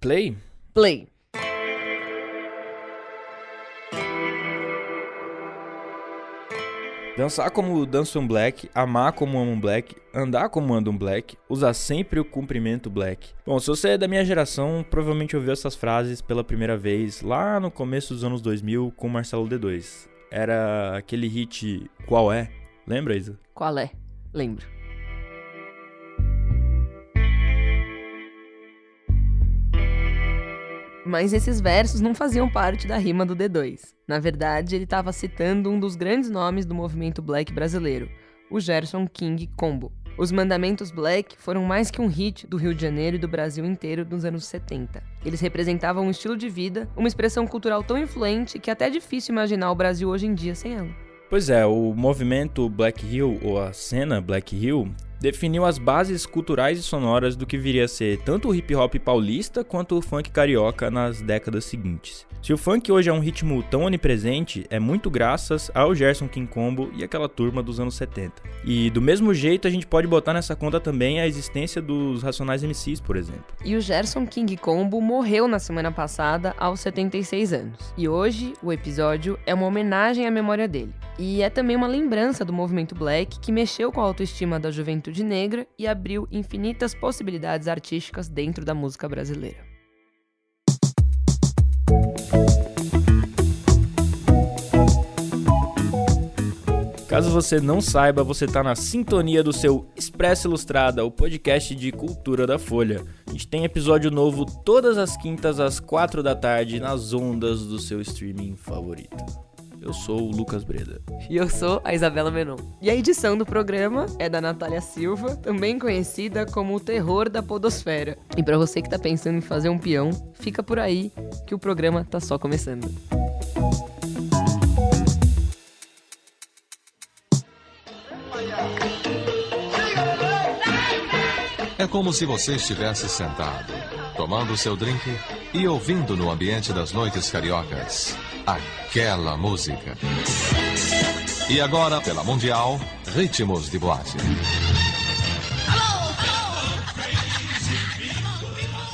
Play? Play. Dançar como dança um black, amar como ama um black, andar como anda um black, usar sempre o cumprimento black. Bom, se você é da minha geração, provavelmente ouviu essas frases pela primeira vez lá no começo dos anos 2000 com Marcelo D2. Era aquele hit Qual é? Lembra, Isa? Qual é? Lembro. Mas esses versos não faziam parte da rima do D2. Na verdade, ele estava citando um dos grandes nomes do movimento black brasileiro, o Gerson King Combo. Os Mandamentos Black foram mais que um hit do Rio de Janeiro e do Brasil inteiro nos anos 70. Eles representavam um estilo de vida, uma expressão cultural tão influente que é até difícil imaginar o Brasil hoje em dia sem ela. Pois é, o movimento Black Hill, ou a cena Black Hill, definiu as bases culturais e sonoras do que viria a ser tanto o hip hop paulista quanto o funk carioca nas décadas seguintes. Se o funk hoje é um ritmo tão onipresente, é muito graças ao Gerson King Combo e aquela turma dos anos 70. E do mesmo jeito a gente pode botar nessa conta também a existência dos Racionais MCs, por exemplo. E o Gerson King Combo morreu na semana passada aos 76 anos. E hoje o episódio é uma homenagem à memória dele. E é também uma lembrança do movimento black que mexeu com a autoestima da juventude negra e abriu infinitas possibilidades artísticas dentro da música brasileira. Caso você não saiba, você está na sintonia do seu Expresso Ilustrada, o podcast de cultura da Folha. A gente tem episódio novo todas as quintas às quatro da tarde nas ondas do seu streaming favorito. Eu sou o Lucas Breda. E eu sou a Isabela Menon. E a edição do programa é da Natália Silva, também conhecida como o terror da podosfera. E para você que tá pensando em fazer um peão, fica por aí que o programa tá só começando. É como se você estivesse sentado, tomando seu drink e ouvindo no ambiente das noites cariocas aquela música. E agora, pela Mundial, Ritmos de Boate.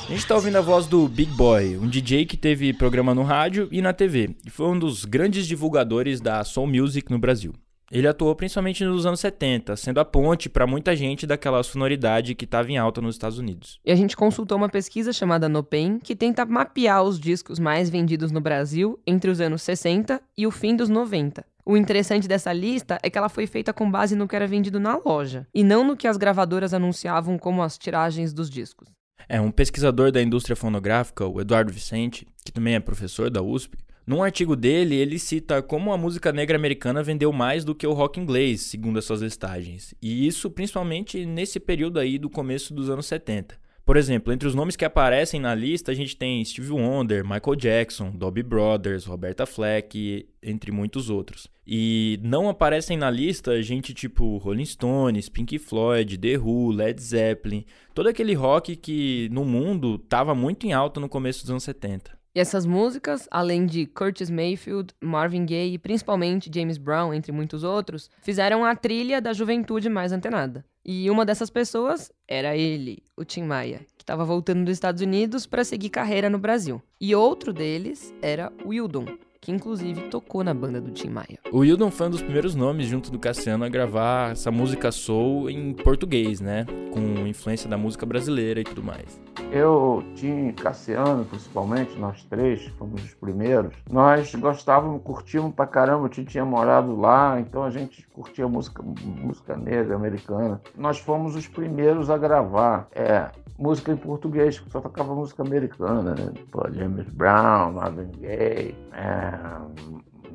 A gente tá ouvindo a voz do Big Boy, um DJ que teve programa no rádio e na TV, e foi um dos grandes divulgadores da soul music no Brasil. Ele atuou principalmente nos anos 70, sendo a ponte para muita gente daquela sonoridade que estava em alta nos Estados Unidos. E a gente consultou uma pesquisa chamada Nopen, que tenta mapear os discos mais vendidos no Brasil entre os anos 60 e o fim dos 90. O interessante dessa lista é que ela foi feita com base no que era vendido na loja, e não no que as gravadoras anunciavam como as tiragens dos discos. É, um pesquisador da indústria fonográfica, o Eduardo Vicente, que também é professor da USP, num artigo dele, ele cita como a música negra americana vendeu mais do que o rock inglês, segundo as suas listagens. E isso principalmente nesse período aí do começo dos anos 70. Por exemplo, entre os nomes que aparecem na lista, a gente tem Steve Wonder, Michael Jackson, Dobby Brothers, Roberta Fleck, entre muitos outros. E não aparecem na lista gente tipo Rolling Stones, Pink Floyd, The Who, Led Zeppelin, todo aquele rock que no mundo estava muito em alta no começo dos anos 70. E essas músicas, além de Curtis Mayfield, Marvin Gaye e principalmente James Brown, entre muitos outros, fizeram a trilha da juventude mais antenada. E uma dessas pessoas era ele, o Tim Maia, que estava voltando dos Estados Unidos para seguir carreira no Brasil. E outro deles era Wildon, que inclusive tocou na banda do Tim Maia. O Wildon foi um dos primeiros nomes, junto do Cassiano, a gravar essa música soul em português, né? Com influência da música brasileira e tudo mais. Eu, Tim e Cassiano, principalmente, nós três, fomos os primeiros. Nós gostávamos, curtíamos pra caramba. O Tim tinha morado lá, então a gente curtia música, música negra, americana. Nós fomos os primeiros a gravar. É, música em português, só tocava música americana, né? Pô, James Brown, Marvin Gaye, é,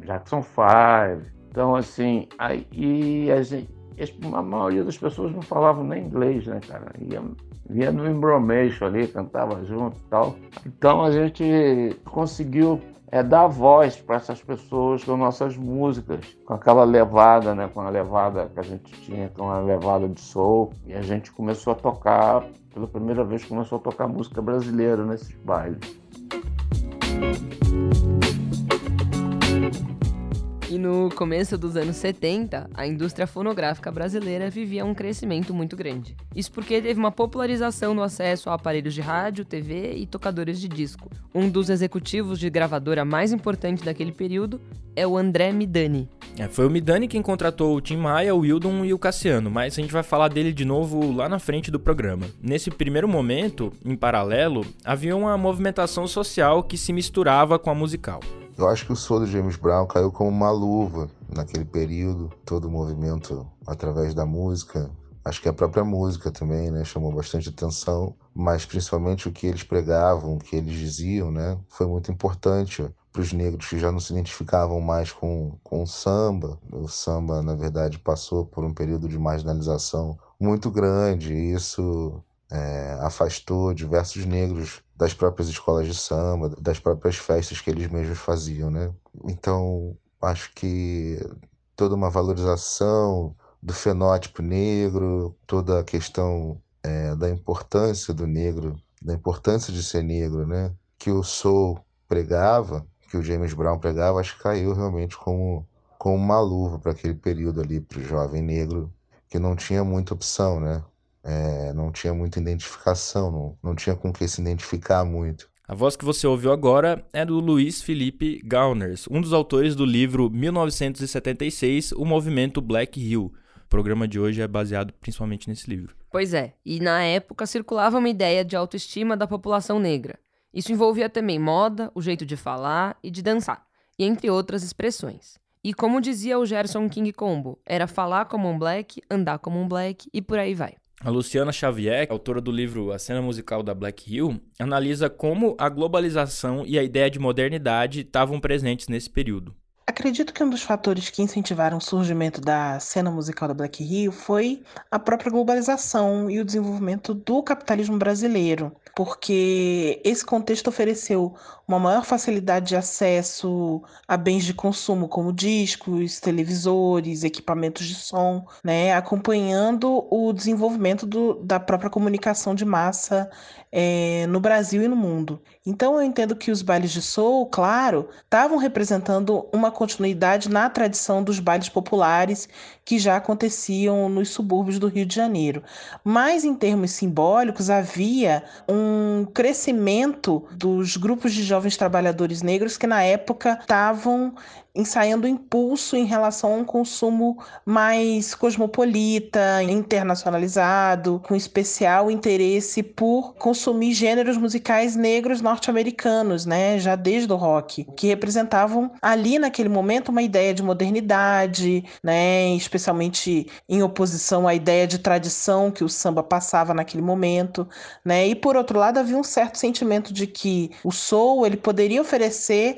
Jackson 5. Então, assim, aí a, gente, a maioria das pessoas não falavam nem inglês, né, cara? Ia, via no embromeixo ali, cantava junto e tal. Então a gente conseguiu é, dar voz para essas pessoas com nossas músicas, com aquela levada, né, com a levada que a gente tinha, com a levada de soul. E a gente começou a tocar, pela primeira vez começou a tocar música brasileira nesses bailes. E no começo dos anos 70, a indústria fonográfica brasileira vivia um crescimento muito grande. Isso porque teve uma popularização no acesso a aparelhos de rádio, TV e tocadores de disco. Um dos executivos de gravadora mais importante daquele período é o André Midani. É, foi o Midani quem contratou o Tim Maia, o Wildon e o Cassiano, mas a gente vai falar dele de novo lá na frente do programa. Nesse primeiro momento, em paralelo, havia uma movimentação social que se misturava com a musical. Eu acho que o som do James Brown caiu como uma luva naquele período, todo o movimento através da música. Acho que a própria música também, né, chamou bastante atenção, mas principalmente o que eles pregavam, o que eles diziam, né, foi muito importante para os negros que já não se identificavam mais com, com o samba. O samba, na verdade, passou por um período de marginalização muito grande, e isso é, afastou diversos negros das próprias escolas de samba, das próprias festas que eles mesmos faziam, né? Então, acho que toda uma valorização do fenótipo negro, toda a questão é, da importância do negro, da importância de ser negro, né? Que o Soul pregava, que o James Brown pregava, acho que caiu realmente como, como uma luva para aquele período ali, para o jovem negro, que não tinha muita opção, né? É, não tinha muita identificação, não, não tinha com que se identificar muito. A voz que você ouviu agora é do Luiz Felipe Gauners, um dos autores do livro 1976, O Movimento Black Hill. O programa de hoje é baseado principalmente nesse livro. Pois é, e na época circulava uma ideia de autoestima da população negra. Isso envolvia também moda, o jeito de falar e de dançar, e entre outras expressões. E como dizia o Gerson King Combo, era falar como um black, andar como um black e por aí vai. A Luciana Xavier, autora do livro A Cena Musical da Black Hill, analisa como a globalização e a ideia de modernidade estavam presentes nesse período. Acredito que um dos fatores que incentivaram o surgimento da cena musical da Black Hill foi a própria globalização e o desenvolvimento do capitalismo brasileiro, porque esse contexto ofereceu uma maior facilidade de acesso a bens de consumo como discos, televisores, equipamentos de som, né, acompanhando o desenvolvimento do, da própria comunicação de massa é, no Brasil e no mundo. Então eu entendo que os bailes de soul, claro, estavam representando uma continuidade na tradição dos bailes populares que já aconteciam nos subúrbios do Rio de Janeiro. Mas em termos simbólicos havia um crescimento dos grupos de jovens trabalhadores negros que na época estavam ensaiando impulso em relação a um consumo mais cosmopolita, internacionalizado, com especial interesse por consumir gêneros musicais negros norte-americanos, né, já desde o rock, que representavam ali naquele momento uma ideia de modernidade, né, especialmente em oposição à ideia de tradição que o samba passava naquele momento, né? E por outro lado havia um certo sentimento de que o soul ele poderia oferecer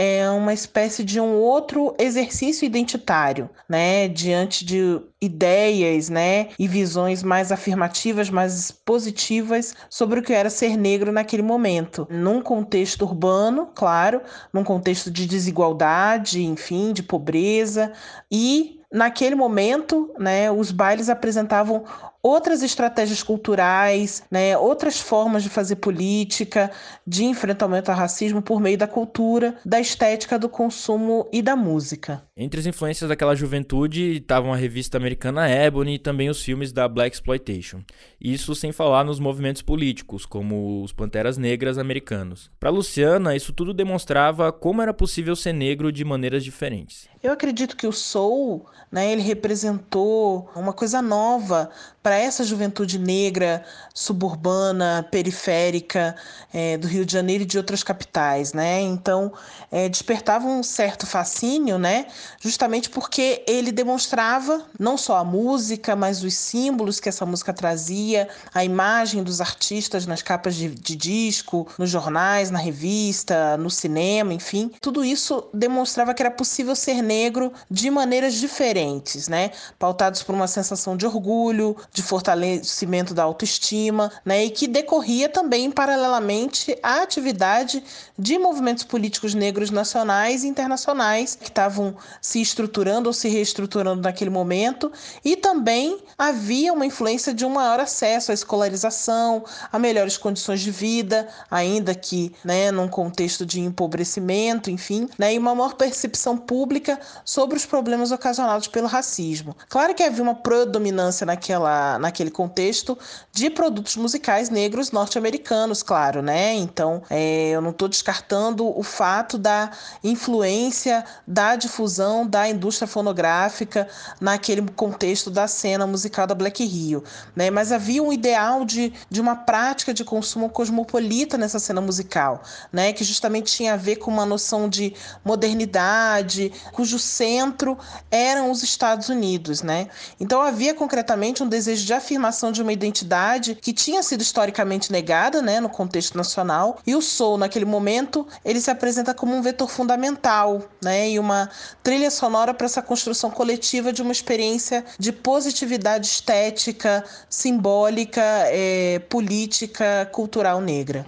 é uma espécie de um outro exercício identitário, né, diante de ideias, né, e visões mais afirmativas, mais positivas sobre o que era ser negro naquele momento, num contexto urbano, claro, num contexto de desigualdade, enfim, de pobreza. E naquele momento, né, os bailes apresentavam outras estratégias culturais, né, outras formas de fazer política, de enfrentamento ao racismo por meio da cultura, da estética do consumo e da música. Entre as influências daquela juventude estavam a revista americana Ebony e também os filmes da Black Exploitation. Isso sem falar nos movimentos políticos, como os Panteras Negras americanos. Para Luciana, isso tudo demonstrava como era possível ser negro de maneiras diferentes. Eu acredito que o soul, né, ele representou uma coisa nova para essa juventude negra, suburbana, periférica é, do Rio de Janeiro e de outras capitais, né? Então, é, despertava um certo fascínio, né? Justamente porque ele demonstrava não só a música, mas os símbolos que essa música trazia, a imagem dos artistas nas capas de, de disco, nos jornais, na revista, no cinema, enfim. Tudo isso demonstrava que era possível ser negro de maneiras diferentes, né? Pautados por uma sensação de orgulho, de fortalecimento da autoestima, né, e que decorria também paralelamente à atividade de movimentos políticos negros nacionais e internacionais que estavam se estruturando ou se reestruturando naquele momento, e também havia uma influência de um maior acesso à escolarização, a melhores condições de vida, ainda que, né, num contexto de empobrecimento, enfim, né, e uma maior percepção pública sobre os problemas ocasionados pelo racismo. Claro que havia uma predominância naquela, naquele contexto de produtos musicais negros norte-americanos, claro, né? Então, é, eu não estou descartando o fato da influência da difusão da indústria fonográfica naquele contexto da cena musical da Black Rio, né? Mas havia um ideal de, de uma prática de consumo cosmopolita nessa cena musical, né? Que justamente tinha a ver com uma noção de modernidade, cujo centro eram os Estados Unidos, né? Então havia concretamente um desejo de afirmação de uma identidade que tinha sido historicamente negada, né, no contexto nacional, e o soul naquele momento, ele se apresenta como um vetor fundamental, né, e uma trilha sonora para essa construção coletiva de uma experiência de positividade estética, simbólica, é, política, cultural negra.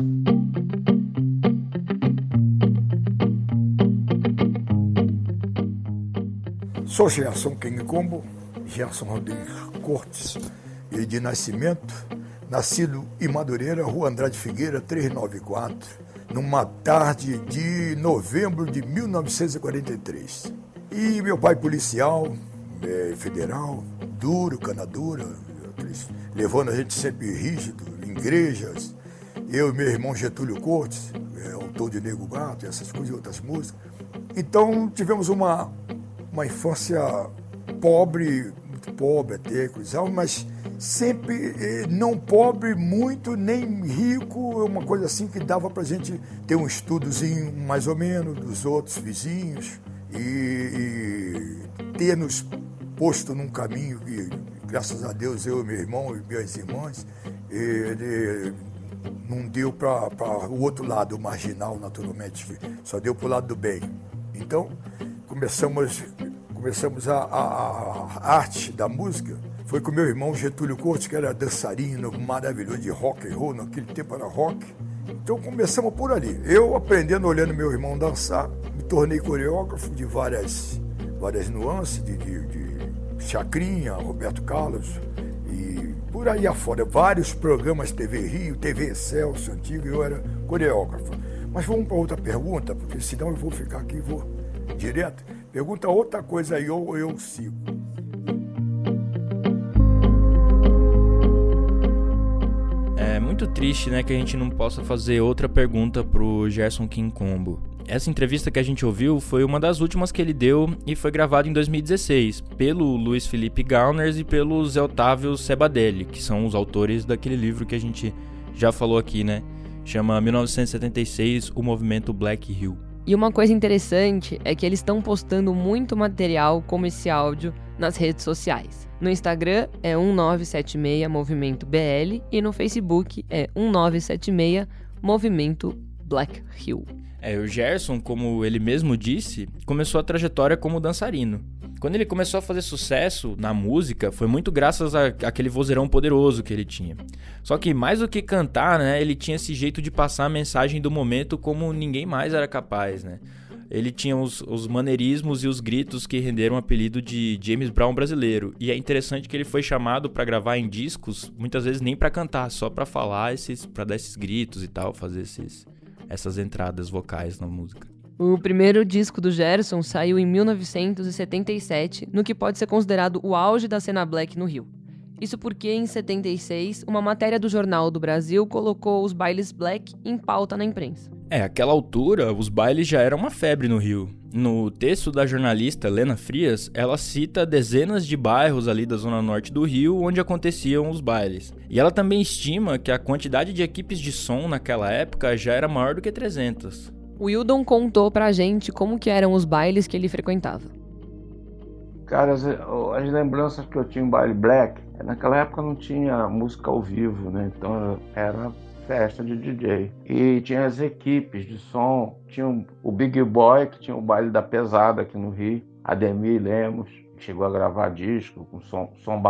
Sou Gerson Combo, Gerson Rodrigues Cortes e de nascimento, nascido em Madureira, Rua Andrade Figueira, 394, numa tarde de novembro de 1943. E meu pai policial, é, federal, duro, cana dura, levando a gente sempre rígido, em igrejas. Eu e meu irmão Getúlio Cortes, é, autor de Nego Gato, essas coisas e outras músicas. Então tivemos uma, uma infância pobre, muito pobre até, mas sempre eh, não pobre muito, nem rico, uma coisa assim que dava para a gente ter um estudozinho mais ou menos dos outros vizinhos e, e ter nos posto num caminho que, graças a Deus, eu, meu irmão e minhas irmãs, ele não deu para o outro lado, o marginal, naturalmente, só deu para o lado do bem. Então, começamos, começamos a, a, a, arte da música. Foi com meu irmão Getúlio Cortes, que era dançarino maravilhoso de rock and roll, naquele tempo era rock. Então começamos por ali. Eu aprendendo, olhando meu irmão dançar, me tornei coreógrafo de várias, várias nuances, de, de, de Chacrinha, Roberto Carlos e por aí afora. Vários programas TV Rio, TV Celso, antigo, eu era coreógrafo. Mas vamos para outra pergunta, porque senão eu vou ficar aqui, vou direto. Pergunta outra coisa aí, ou eu sigo. É muito triste, né, que a gente não possa fazer outra pergunta pro Gerson King Combo. Essa entrevista que a gente ouviu foi uma das últimas que ele deu e foi gravada em 2016 pelo Luiz Felipe Gauners e pelo Zé Otávio Sebadelli, que são os autores daquele livro que a gente já falou aqui, né? Chama 1976 O Movimento Black Hill. E uma coisa interessante é que eles estão postando muito material como esse áudio nas redes sociais. No Instagram é 1976 Movimento BL e no Facebook é 1976 Movimento Black Hill. É, o Gerson, como ele mesmo disse, começou a trajetória como dançarino. Quando ele começou a fazer sucesso na música, foi muito graças àquele vozeirão poderoso que ele tinha. Só que mais do que cantar, né, ele tinha esse jeito de passar a mensagem do momento como ninguém mais era capaz, né? Ele tinha os, os maneirismos e os gritos que renderam o apelido de James Brown brasileiro. E é interessante que ele foi chamado para gravar em discos, muitas vezes nem para cantar, só para falar esses, para dar esses gritos e tal, fazer esses essas entradas vocais na música. O primeiro disco do Gerson saiu em 1977, no que pode ser considerado o auge da cena black no Rio. Isso porque, em 76, uma matéria do Jornal do Brasil colocou os bailes black em pauta na imprensa. É, aquela altura, os bailes já eram uma febre no Rio. No texto da jornalista Lena Frias, ela cita dezenas de bairros ali da zona norte do Rio onde aconteciam os bailes. E ela também estima que a quantidade de equipes de som naquela época já era maior do que 300. Wildon contou pra gente como que eram os bailes que ele frequentava. Cara, as, as lembranças que eu tinha em baile black, naquela época não tinha música ao vivo, né? Então era festa de DJ. E tinha as equipes de som, tinha o Big Boy, que tinha o baile da pesada aqui no Rio, Ademir Lemos, que chegou a gravar disco com som, som.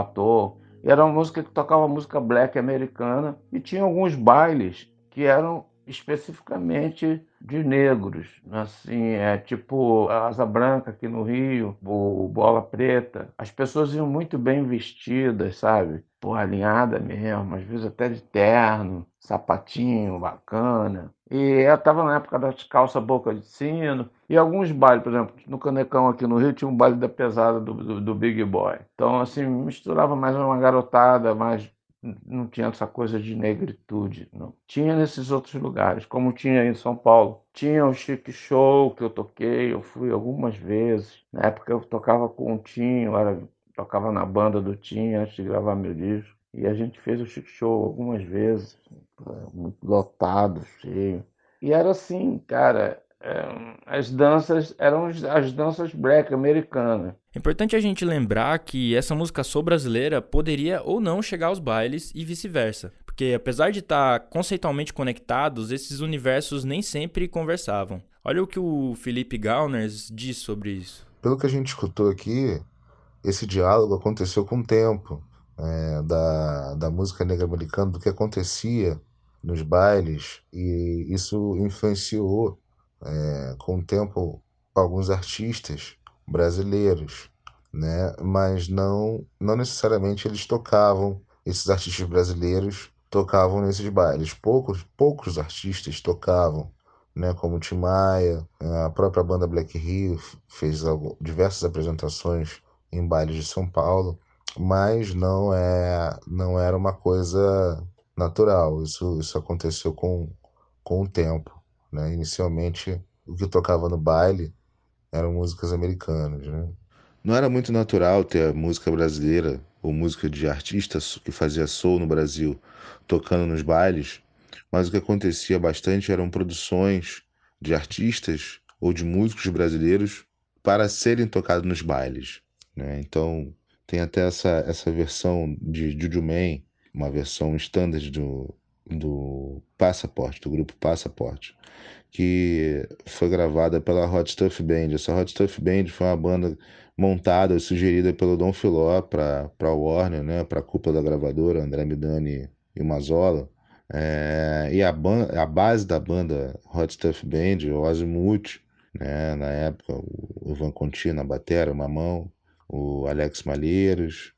E era uma música que tocava música black americana. E tinha alguns bailes que eram especificamente de negros, assim, é tipo a Asa Branca aqui no Rio, o Bola Preta. As pessoas iam muito bem vestidas, sabe? Pô, alinhada mesmo, às vezes até de terno, sapatinho bacana. E eu estava na época das calças boca de sino. E alguns bailes, por exemplo, no Canecão aqui no Rio tinha um baile da pesada do, do, do Big Boy. Então, assim, misturava mais uma garotada, mais não tinha essa coisa de negritude, não. Tinha nesses outros lugares, como tinha em São Paulo. Tinha o Chic Show que eu toquei, eu fui algumas vezes. Na época eu tocava com o Tinho, era, tocava na banda do Tinho antes de gravar meu disco. E a gente fez o Chic Show algumas vezes, muito lotado, cheio. E era assim, cara, as danças eram as danças black americanas. É importante a gente lembrar que essa música soul brasileira poderia ou não chegar aos bailes e vice-versa. Porque apesar de estar conceitualmente conectados, esses universos nem sempre conversavam. Olha o que o Felipe Gauners diz sobre isso. Pelo que a gente escutou aqui, esse diálogo aconteceu com o tempo é, da, da música negra americana, do que acontecia nos bailes, e isso influenciou é, com o tempo alguns artistas brasileiros, né? Mas não não necessariamente eles tocavam esses artistas brasileiros tocavam nesses bailes. Poucos poucos artistas tocavam, né? Como Tim Maia, a própria banda Black Rio fez diversas apresentações em bailes de São Paulo, mas não é não era uma coisa natural. Isso isso aconteceu com com o tempo. Né? Inicialmente, o que tocava no baile eram músicas americanas. Né? Não era muito natural ter música brasileira ou música de artistas que fazia soul no Brasil tocando nos bailes, mas o que acontecia bastante eram produções de artistas ou de músicos brasileiros para serem tocados nos bailes. Né? Então, tem até essa, essa versão de Juju Man, uma versão standard do, do Passaporte, do grupo Passaporte, que foi gravada pela Hot Stuff Band. Essa Hot Stuff Band foi uma banda montada sugerida pelo Dom Filó para a Warner, né, para a cúpula da gravadora, André Midani e Mazola. É, e a, a base da banda Hot Stuff Band, o Azimuth, né, na época, o Ivan Conti na batera, o Mamão, o Alex Malheiros,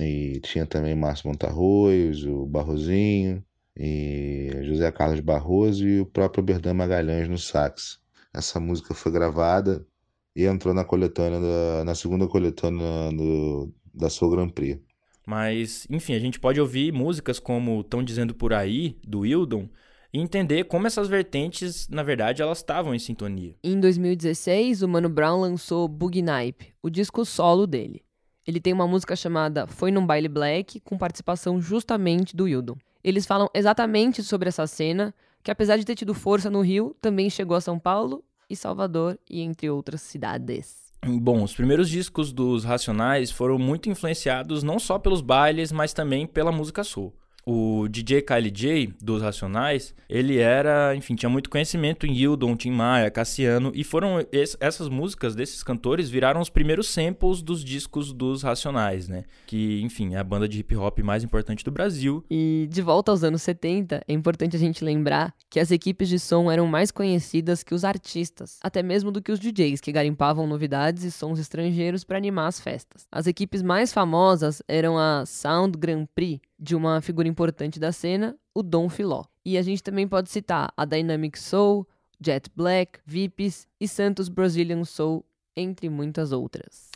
e tinha também Márcio Montarroios, o Barrozinho, e José Carlos Barroso e o próprio Berdan Magalhães no sax. Essa música foi gravada e entrou na coletânea da, na segunda coletânea do, da Soul Grand Prix. Mas, enfim, a gente pode ouvir músicas como Tão Dizendo Por Aí, do Wildon, e entender como essas vertentes, na verdade, elas estavam em sintonia. Em 2016, o Mano Brown lançou Boogie Nipe, o disco solo dele. Ele tem uma música chamada Foi Num Baile Black, com participação justamente do Wildon. Eles falam exatamente sobre essa cena, que apesar de ter tido força no Rio, também chegou a São Paulo e Salvador e entre outras cidades. Bom, os primeiros discos dos Racionais foram muito influenciados não só pelos bailes, mas também pela música soul o DJ Kylie J, dos Racionais, ele era, enfim, tinha muito conhecimento em Hildon, Tim Maia, Cassiano, e foram essas músicas desses cantores viraram os primeiros samples dos discos dos Racionais, né? Que, enfim, é a banda de hip hop mais importante do Brasil. E de volta aos anos 70, é importante a gente lembrar que as equipes de som eram mais conhecidas que os artistas, até mesmo do que os DJs, que garimpavam novidades e sons estrangeiros para animar as festas. As equipes mais famosas eram a Sound Grand Prix, de uma figura importante da cena, o Dom Filó. E a gente também pode citar a Dynamic Soul, Jet Black, Vips e Santos Brazilian Soul, entre muitas outras.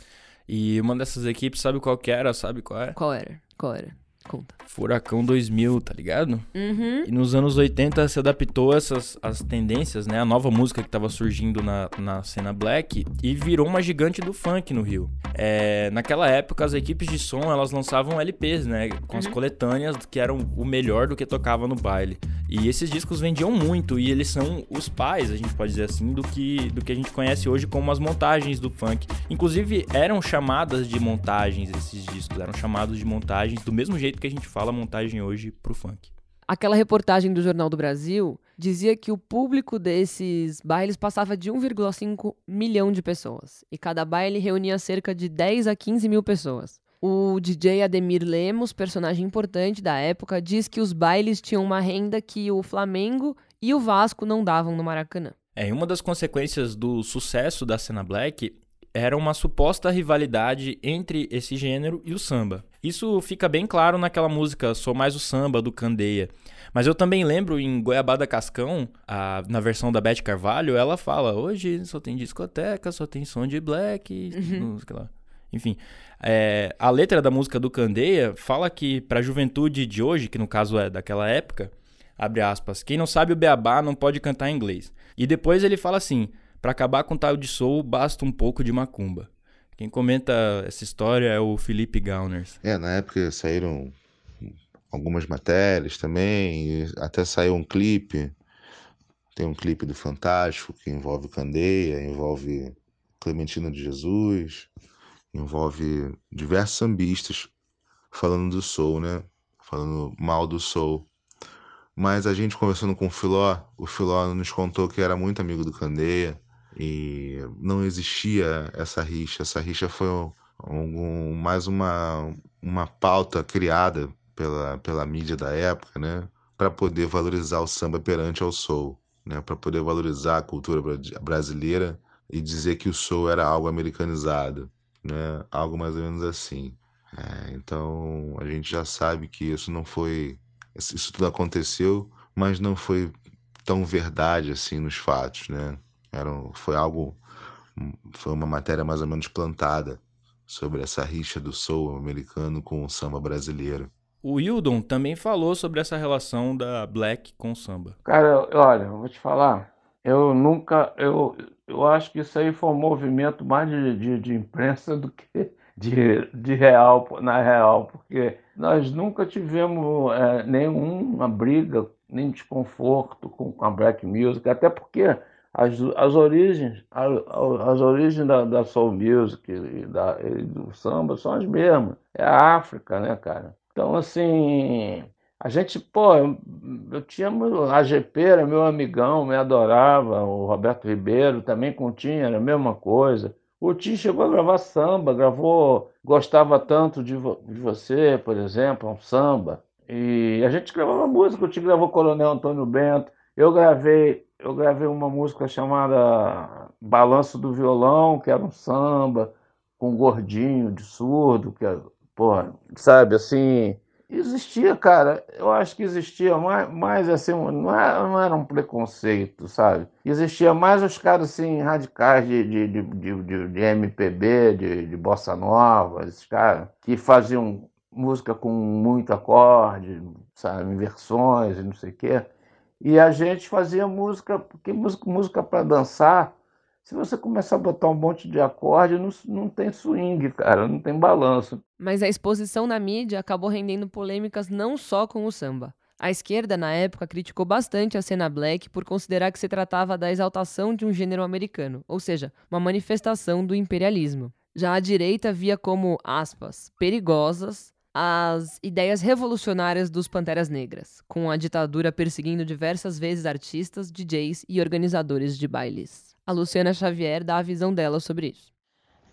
E uma dessas equipes, sabe qual que era? Sabe qual era? Qual era? Qual era? Conta. Furacão 2000, tá ligado? Uhum. E nos anos 80 se adaptou a essas as tendências, né? A nova música que tava surgindo na, na cena black e virou uma gigante do funk no Rio. É, naquela época, as equipes de som, elas lançavam LPs, né? Com as uhum. coletâneas que eram o melhor do que tocava no baile. E esses discos vendiam muito e eles são os pais, a gente pode dizer assim, do que, do que a gente conhece hoje como as montagens do funk. Inclusive, eram chamadas de montagens esses discos, eram chamados de montagens do mesmo jeito que a gente fala montagem hoje pro funk. Aquela reportagem do Jornal do Brasil dizia que o público desses bailes passava de 1,5 milhão de pessoas. E cada baile reunia cerca de 10 a 15 mil pessoas. O DJ Ademir Lemos, personagem importante da época, diz que os bailes tinham uma renda que o Flamengo e o Vasco não davam no Maracanã. É, e uma das consequências do sucesso da cena black era uma suposta rivalidade entre esse gênero e o samba. Isso fica bem claro naquela música Sou Mais o Samba, do Candeia. Mas eu também lembro em Goiabada Cascão, a, na versão da Beth Carvalho, ela fala: hoje só tem discoteca, só tem som de black, uhum. lá. Enfim, é, a letra da música do Candeia fala que para a juventude de hoje, que no caso é daquela época, abre aspas, quem não sabe o beabá não pode cantar em inglês. E depois ele fala assim: para acabar com tal de soul, basta um pouco de macumba. Quem comenta essa história é o Felipe Gauners. É, na época saíram algumas matérias também, até saiu um clipe. Tem um clipe do Fantástico que envolve Candeia, envolve Clementina de Jesus, envolve diversos sambistas falando do soul, né? Falando mal do soul. Mas a gente conversando com o Filó, o Filó nos contou que era muito amigo do Candeia e não existia essa rixa. Essa rixa foi mais uma, uma pauta criada pela, pela mídia da época, né? Para poder valorizar o samba perante ao soul, né? Para poder valorizar a cultura brasileira e dizer que o soul era algo americanizado, né? Algo mais ou menos assim. É, então a gente já sabe que isso não foi, isso tudo aconteceu, mas não foi tão verdade assim nos fatos, né? Era, foi algo, foi uma matéria mais ou menos plantada sobre essa rixa do soul americano com o samba brasileiro. O Hildon também falou sobre essa relação da black com o samba. Cara, olha, eu vou te falar, eu nunca, eu, eu acho que isso aí foi um movimento mais de, de, de imprensa do que de, de real, na real, porque nós nunca tivemos é, nenhuma briga, nem desconforto com, com a black music, até porque as, as origens, as, as origens da, da soul music e, da, e do samba são as mesmas. É a África, né, cara? Então, assim, a gente, pô, eu, eu tinha. A era meu amigão, me adorava. O Roberto Ribeiro também continha, era a mesma coisa. O Tim chegou a gravar samba, gravou Gostava Tanto de, vo, de Você, por exemplo, um samba. E a gente gravava música, o Tim gravou Coronel Antônio Bento. Eu gravei, eu gravei uma música chamada Balanço do Violão, que era um samba, com gordinho de surdo, que é porra, sabe, assim, existia, cara, eu acho que existia mais, mais assim, não era, não era um preconceito, sabe? Existia mais os caras, assim, radicais de, de, de, de, de MPB, de, de bossa nova, esses caras que faziam música com muito acorde, sabe, inversões e não sei o quê. E a gente fazia música, porque música, música para dançar se você começar a botar um monte de acorde, não, não tem swing, cara, não tem balanço. Mas a exposição na mídia acabou rendendo polêmicas não só com o samba. A esquerda, na época, criticou bastante a cena black por considerar que se tratava da exaltação de um gênero americano, ou seja, uma manifestação do imperialismo. Já a direita via como, aspas, perigosas as ideias revolucionárias dos Panteras Negras, com a ditadura perseguindo diversas vezes artistas, DJs e organizadores de bailes. A Luciana Xavier dá a visão dela sobre isso.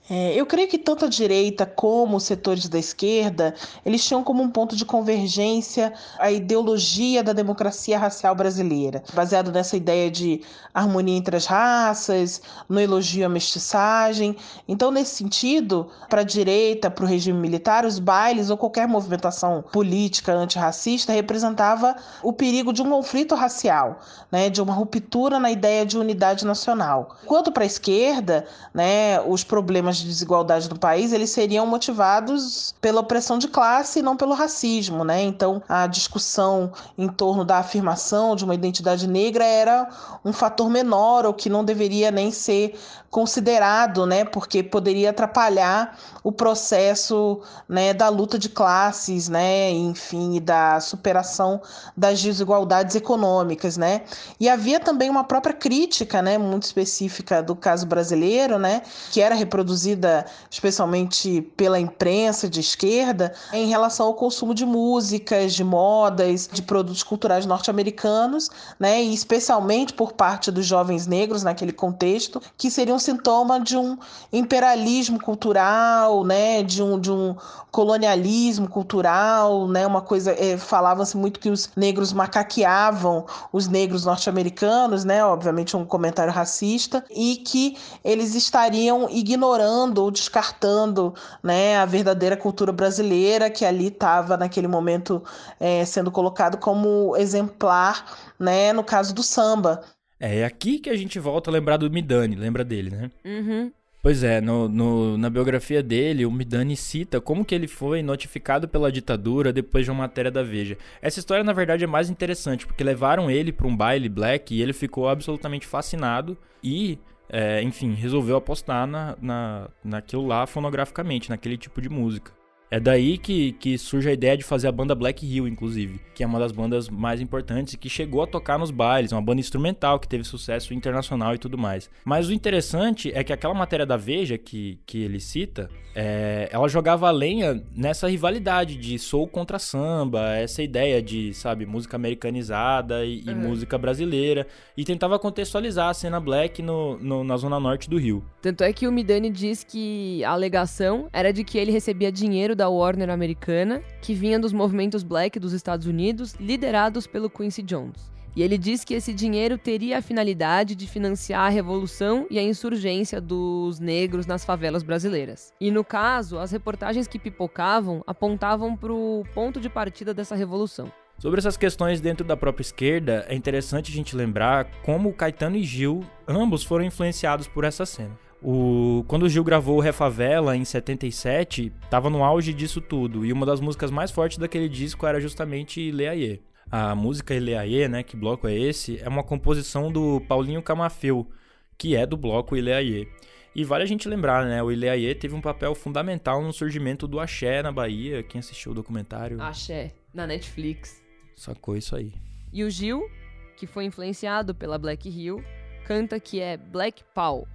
É, eu creio que tanto a direita como os setores da esquerda, eles tinham como um ponto de convergência a ideologia da democracia racial brasileira, baseado nessa ideia de harmonia entre as raças, no elogio à mestiçagem. Então, nesse sentido, para a direita, para o regime militar, os bailes ou qualquer movimentação política antirracista representava o perigo de um conflito racial, né, de uma ruptura na ideia de unidade nacional. Quanto para a esquerda, né, os problemas de desigualdade do país, eles seriam motivados pela opressão de classe e não pelo racismo, né? Então, a discussão em torno da afirmação de uma identidade negra era um fator menor ou que não deveria nem ser considerado, né? Porque poderia atrapalhar o processo, né, da luta de classes, né, enfim, da superação das desigualdades econômicas, né? E havia também uma própria crítica, né, muito específica do caso brasileiro, né, que era reproduzida produzida especialmente pela imprensa de esquerda em relação ao consumo de músicas, de modas, de produtos culturais norte-americanos, né, e especialmente por parte dos jovens negros naquele contexto, que seria um sintoma de um imperialismo cultural, né, de um, de um colonialismo cultural, né, uma coisa, é, falava-se muito que os negros macaqueavam os negros norte-americanos, né, obviamente um comentário racista, e que eles estariam ignorando ou descartando né, a verdadeira cultura brasileira que ali estava naquele momento é, sendo colocado como exemplar, né, no caso do samba. É, é aqui que a gente volta a lembrar do Midani, lembra dele, né? Uhum. Pois é, no, no, na biografia dele, o Midani cita como que ele foi notificado pela ditadura depois de uma matéria da Veja. Essa história, na verdade, é mais interessante, porque levaram ele para um baile black e ele ficou absolutamente fascinado e, é, enfim, resolveu apostar na, na, naquilo lá fonograficamente, naquele tipo de música. É daí que, que surge a ideia de fazer a banda Black Hill, inclusive, que é uma das bandas mais importantes e que chegou a tocar nos bailes, uma banda instrumental que teve sucesso internacional e tudo mais. Mas o interessante é que aquela matéria da Veja que, que ele cita, é, ela jogava a lenha nessa rivalidade de soul contra samba, essa ideia de, sabe, música americanizada e, uhum. e música brasileira, e tentava contextualizar a cena black no, no, na zona norte do Rio. Tanto é que o Midani diz que a alegação era de que ele recebia dinheiro da Warner americana, que vinha dos movimentos black dos Estados Unidos, liderados pelo Quincy Jones. E ele diz que esse dinheiro teria a finalidade de financiar a revolução e a insurgência dos negros nas favelas brasileiras. E no caso, as reportagens que pipocavam apontavam para o ponto de partida dessa revolução. Sobre essas questões dentro da própria esquerda, é interessante a gente lembrar como Caetano e Gil ambos foram influenciados por essa cena. O, quando o Gil gravou o Refavela em 77, tava no auge disso tudo, e uma das músicas mais fortes daquele disco era justamente Leaie. A música Ileaie, né, que bloco é esse, é uma composição do Paulinho Camafeu, que é do bloco Ileaie. E vale a gente lembrar, né, o Ileaie teve um papel fundamental no surgimento do axé na Bahia, quem assistiu o documentário... Axé, na Netflix. Sacou isso aí. E o Gil, que foi influenciado pela Black Hill, canta que é Black Paul,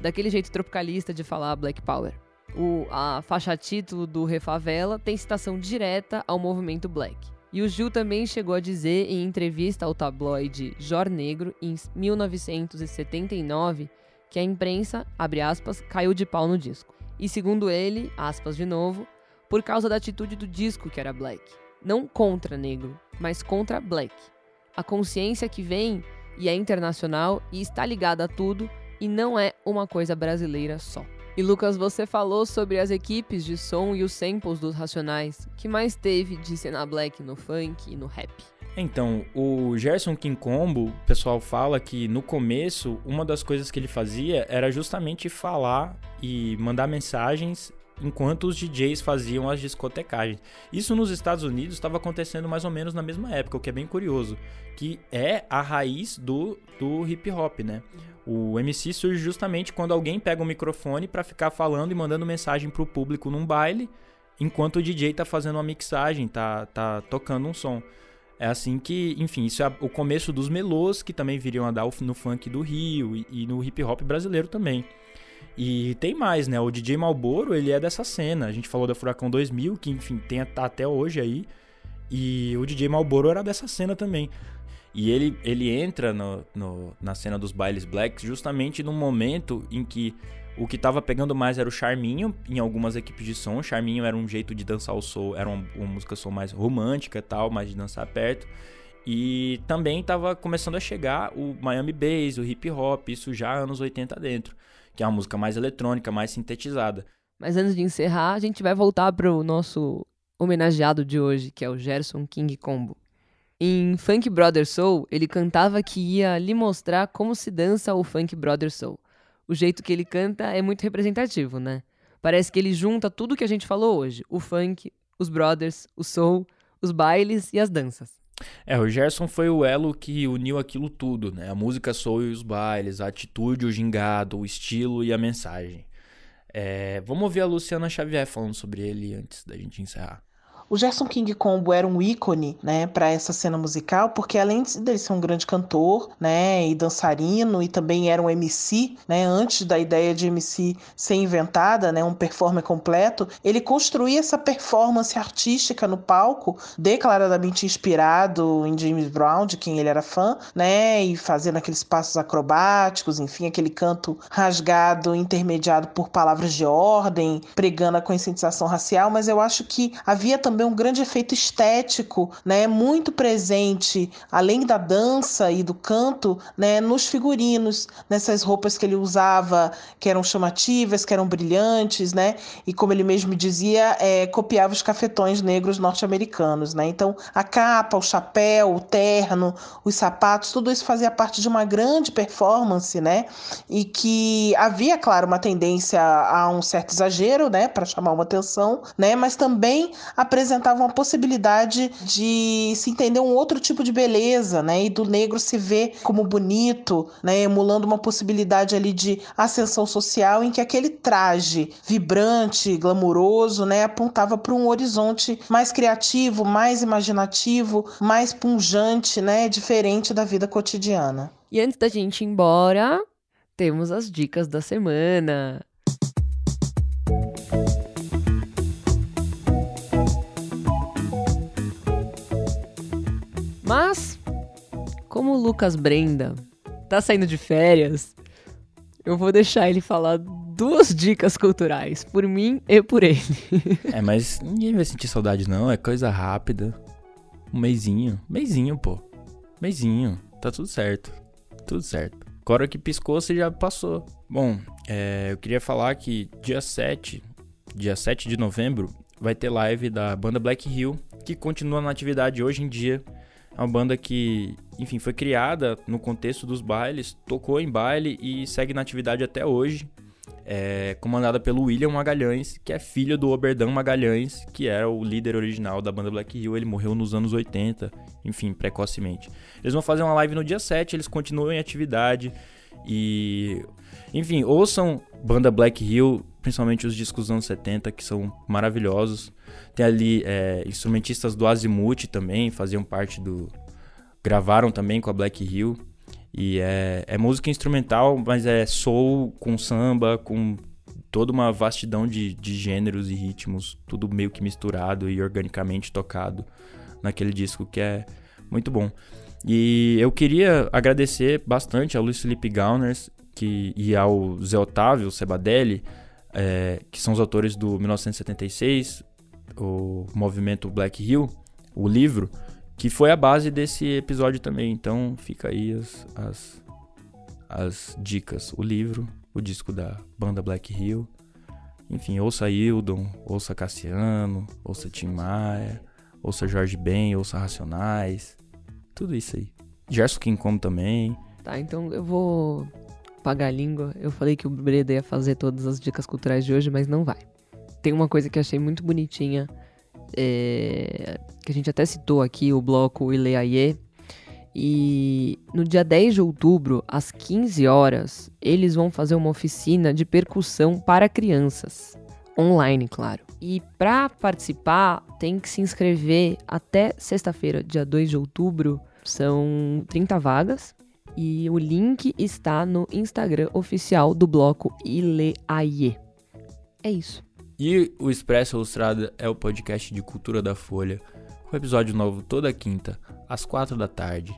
daquele jeito tropicalista de falar Black Power. O, a faixa título do Refavela tem citação direta ao movimento Black. E o Gil também chegou a dizer em entrevista ao tabloide Jor Negro em 1979 que a imprensa, abre aspas, caiu de pau no disco. E segundo ele, aspas de novo, por causa da atitude do disco que era black. Não contra negro, mas contra black. A consciência que vem e é internacional e está ligada a tudo e não é uma coisa brasileira só. E Lucas, você falou sobre as equipes de som e os samples dos Racionais. que mais teve de cena black no funk e no rap? Então, o Gerson King Combo, o pessoal fala que no começo, uma das coisas que ele fazia era justamente falar e mandar mensagens enquanto os DJs faziam as discotecagens. Isso nos Estados Unidos estava acontecendo mais ou menos na mesma época, o que é bem curioso, que é a raiz do, do hip hop, né? O MC surge justamente quando alguém pega o um microfone para ficar falando e mandando mensagem pro público num baile, enquanto o DJ tá fazendo uma mixagem, tá, tá tocando um som. É assim que, enfim, isso é o começo dos melôs que também viriam a dar no funk do Rio e, e no hip hop brasileiro também. E tem mais, né? O DJ Malboro, ele é dessa cena. A gente falou da Furacão 2000, que enfim, tem até hoje aí. E o DJ Malboro era dessa cena também. E ele, ele entra no, no, na cena dos bailes blacks justamente num momento em que o que tava pegando mais era o charminho em algumas equipes de som. O charminho era um jeito de dançar o soul, era uma, uma música som mais romântica e tal, mais de dançar perto. E também tava começando a chegar o Miami Bass, o hip hop, isso já anos 80 dentro, que é uma música mais eletrônica, mais sintetizada. Mas antes de encerrar, a gente vai voltar pro nosso homenageado de hoje, que é o Gerson King Combo. Em Funk Brother Soul, ele cantava que ia lhe mostrar como se dança o Funk Brother Soul. O jeito que ele canta é muito representativo, né? Parece que ele junta tudo que a gente falou hoje: o funk, os brothers, o soul, os bailes e as danças. É, o Gerson foi o elo que uniu aquilo tudo, né? A música soul e os bailes, a atitude, o gingado, o estilo e a mensagem. É, vamos ouvir a Luciana Xavier falando sobre ele antes da gente encerrar. O Gerson King Combo era um ícone, né, para essa cena musical, porque além de ser um grande cantor, né, e dançarino e também era um MC, né, antes da ideia de MC ser inventada, né, um performer completo, ele construía essa performance artística no palco, declaradamente inspirado em James Brown, de quem ele era fã, né, e fazendo aqueles passos acrobáticos, enfim, aquele canto rasgado, intermediado por palavras de ordem, pregando a conscientização racial, mas eu acho que havia também também um grande efeito estético, né, muito presente, além da dança e do canto, né, nos figurinos, nessas roupas que ele usava, que eram chamativas, que eram brilhantes, né, e como ele mesmo dizia, é, copiava os cafetões negros norte-americanos, né. Então, a capa, o chapéu, o terno, os sapatos, tudo isso fazia parte de uma grande performance, né, e que havia, claro, uma tendência a um certo exagero, né, para chamar uma atenção, né, mas também apresentava apresentava uma possibilidade de se entender um outro tipo de beleza, né? E do negro se ver como bonito, né? Emulando uma possibilidade ali de ascensão social em que aquele traje vibrante, glamuroso, né? Apontava para um horizonte mais criativo, mais imaginativo, mais punjante, né? Diferente da vida cotidiana. E antes da gente ir embora, temos as dicas da semana. Mas, como o Lucas Brenda tá saindo de férias, eu vou deixar ele falar duas dicas culturais, por mim e por ele. é, mas ninguém vai sentir saudade não, é coisa rápida. Um mêsinho, mêsinho, pô. Mêsinho, tá tudo certo. Tudo certo. Agora que piscou, você já passou. Bom, é, eu queria falar que dia 7, dia 7 de novembro, vai ter live da banda Black Hill, que continua na atividade hoje em dia. É uma banda que, enfim, foi criada no contexto dos bailes, tocou em baile e segue na atividade até hoje. É comandada pelo William Magalhães, que é filho do Oberdan Magalhães, que era o líder original da banda Black Hill. Ele morreu nos anos 80, enfim, precocemente. Eles vão fazer uma live no dia 7, eles continuam em atividade e. Enfim, ouçam banda Black Hill, principalmente os discos dos anos 70, que são maravilhosos. Tem ali é, instrumentistas do Azimuth também, faziam parte do. Gravaram também com a Black Hill. E é, é música instrumental, mas é soul com samba, com toda uma vastidão de, de gêneros e ritmos, tudo meio que misturado e organicamente tocado naquele disco que é muito bom. E eu queria agradecer bastante ao Luiz Felipe Gauners que, e ao Zé Otávio Sebadelli, é, que são os autores do 1976, o movimento Black Hill, o livro, que foi a base desse episódio também. Então fica aí as, as, as dicas. O livro, o disco da banda Black Hill. Enfim, ouça Hildon, ouça Cassiano, ouça Tim Maia, ouça Jorge Ben, ouça Racionais. Tudo isso aí. Gerson Kong também. Tá, então eu vou pagar a língua. Eu falei que o Breda ia fazer todas as dicas culturais de hoje, mas não vai tem uma coisa que achei muito bonitinha, é, que a gente até citou aqui, o bloco Ileaie. E no dia 10 de outubro, às 15 horas, eles vão fazer uma oficina de percussão para crianças. Online, claro. E para participar, tem que se inscrever até sexta-feira, dia 2 de outubro. São 30 vagas. E o link está no Instagram oficial do bloco Ileaie. É isso. E o Expresso Ilustrada é o podcast de cultura da Folha, com episódio novo toda quinta, às quatro da tarde,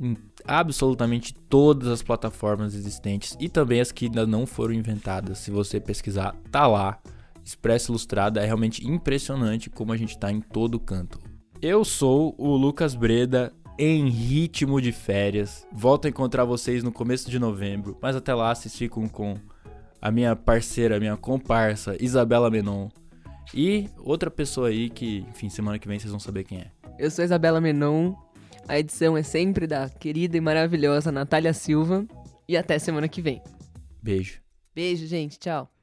em absolutamente todas as plataformas existentes e também as que ainda não foram inventadas. Se você pesquisar, tá lá. Expresso Ilustrada é realmente impressionante como a gente tá em todo canto. Eu sou o Lucas Breda, em ritmo de férias. Volto a encontrar vocês no começo de novembro, mas até lá vocês ficam com a minha parceira, a minha comparsa, Isabela Menon. E outra pessoa aí que, enfim, semana que vem vocês vão saber quem é. Eu sou Isabela Menon. A edição é sempre da querida e maravilhosa Natália Silva. E até semana que vem. Beijo. Beijo, gente. Tchau.